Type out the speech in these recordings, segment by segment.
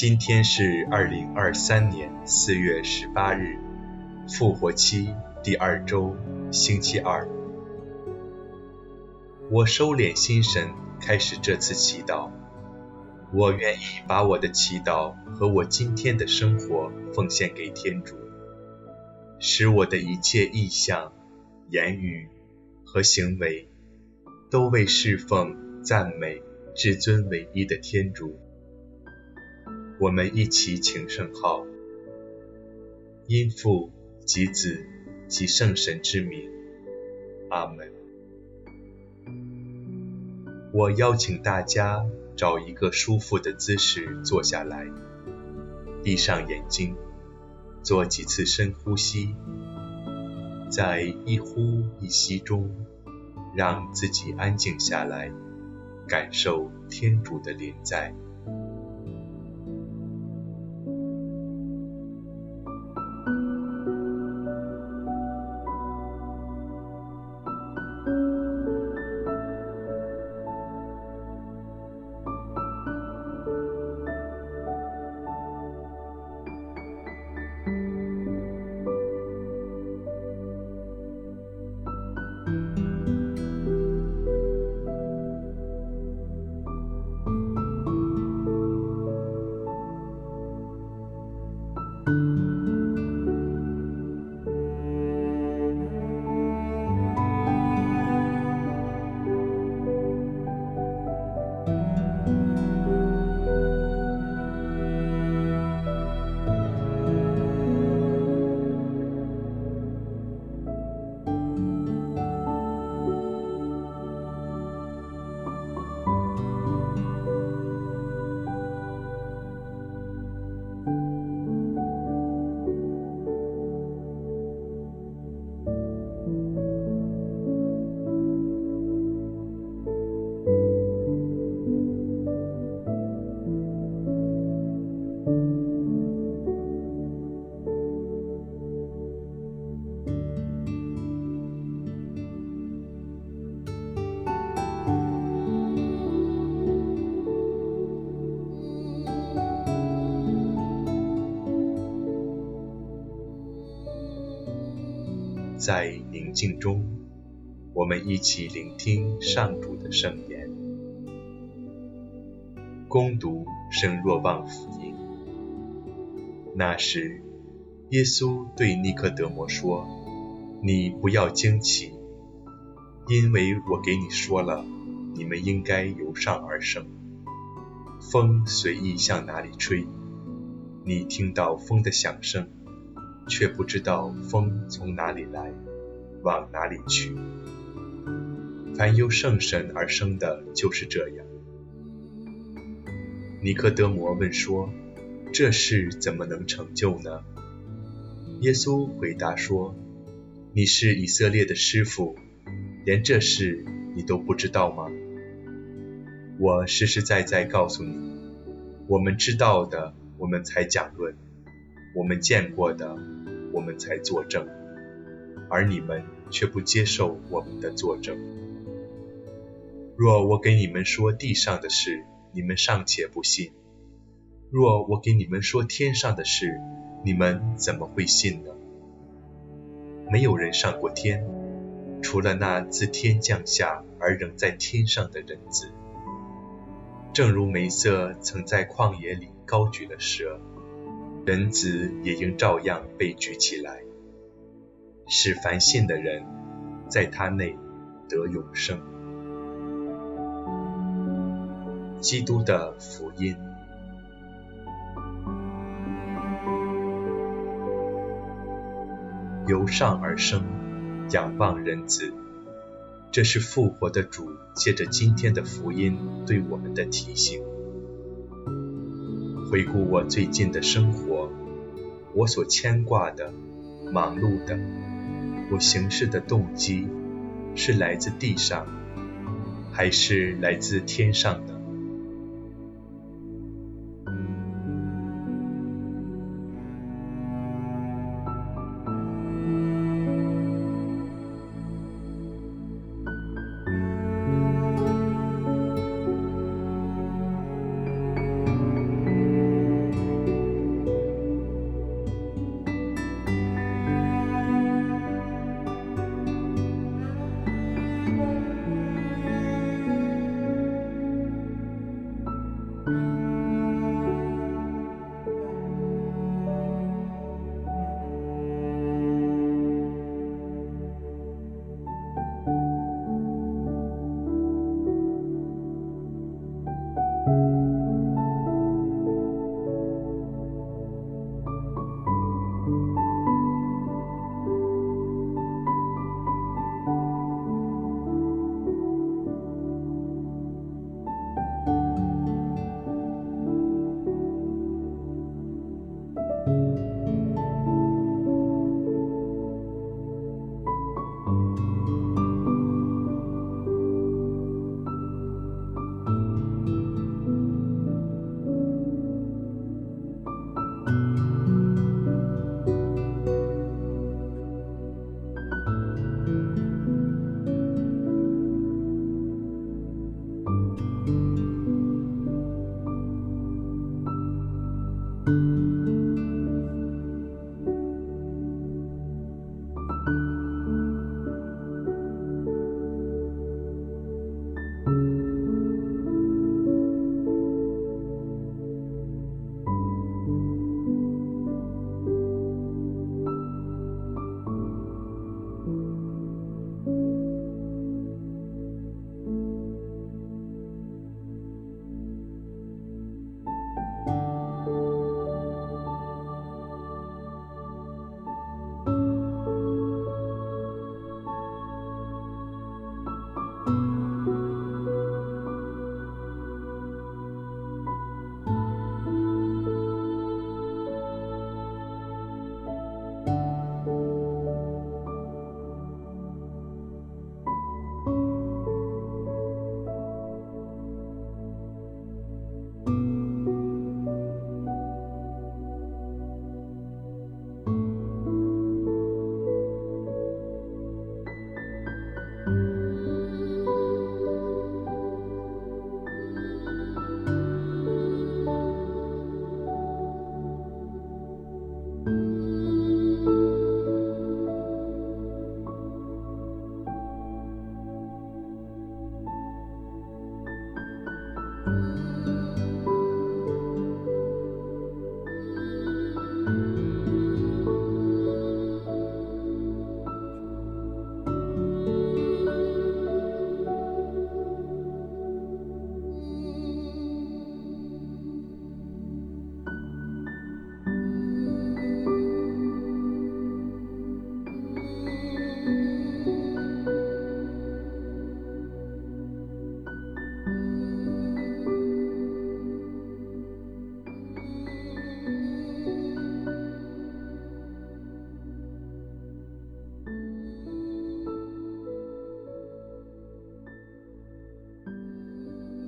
今天是二零二三年四月十八日，复活期第二周，星期二。我收敛心神，开始这次祈祷。我愿意把我的祈祷和我今天的生活奉献给天主，使我的一切意向、言语和行为都为侍奉、赞美至尊唯一的天主。我们一起请圣号，因父及子及圣神之名，阿门。我邀请大家找一个舒服的姿势坐下来，闭上眼睛，做几次深呼吸，在一呼一吸中，让自己安静下来，感受天主的临在。在宁静中，我们一起聆听上主的圣言。恭读圣若望福音。那时，耶稣对尼克德摩说：“你不要惊奇，因为我给你说了，你们应该由上而生。风随意向哪里吹，你听到风的响声。”却不知道风从哪里来，往哪里去。凡由圣神而生的，就是这样。尼科德摩问说：“这事怎么能成就呢？”耶稣回答说：“你是以色列的师傅，连这事你都不知道吗？我实实在在告诉你，我们知道的，我们才讲论；我们见过的。”我们才作证，而你们却不接受我们的作证。若我给你们说地上的事，你们尚且不信；若我给你们说天上的事，你们怎么会信呢？没有人上过天，除了那自天降下而仍在天上的人子。正如梅瑟曾在旷野里高举了蛇。人子也应照样被举起来，使凡信的人在他内得永生。基督的福音。由上而生，仰望人子，这是复活的主借着今天的福音对我们的提醒。回顾我最近的生活，我所牵挂的、忙碌的，我行事的动机，是来自地上，还是来自天上的？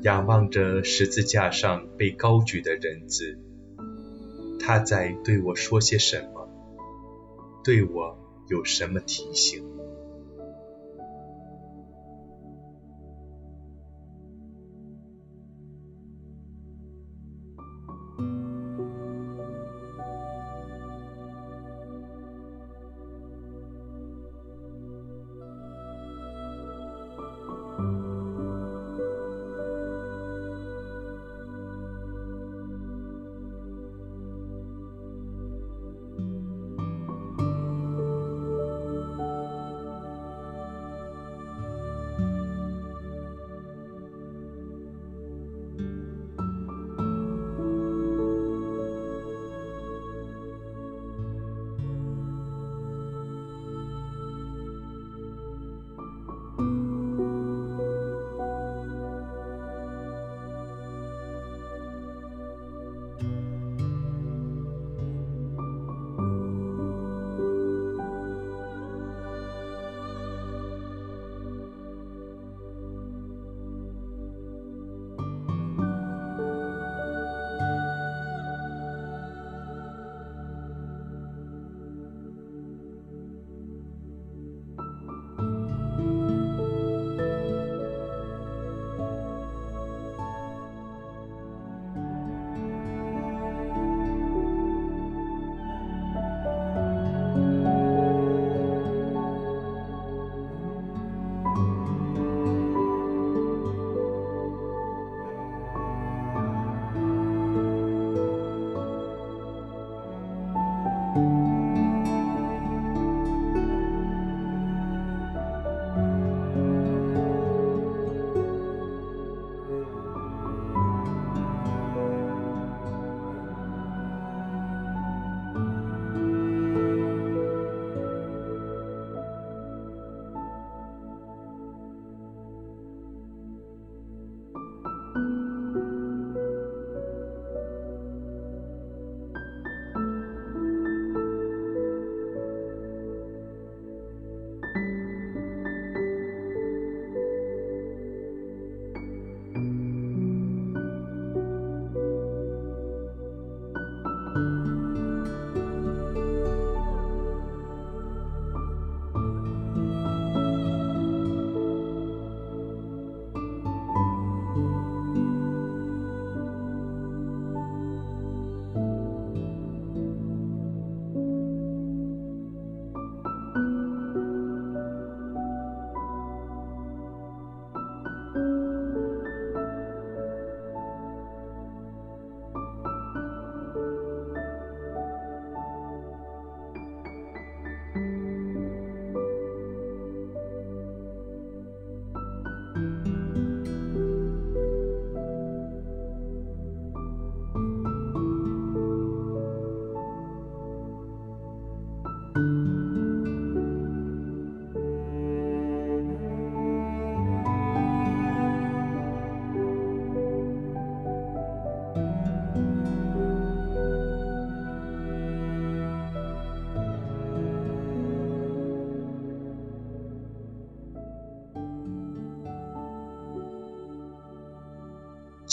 仰望着十字架上被高举的人子，他在对我说些什么？对我有什么提醒？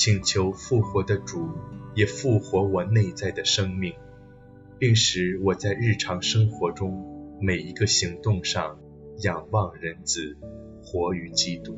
请求复活的主也复活我内在的生命，并使我在日常生活中每一个行动上仰望人子，活于基督。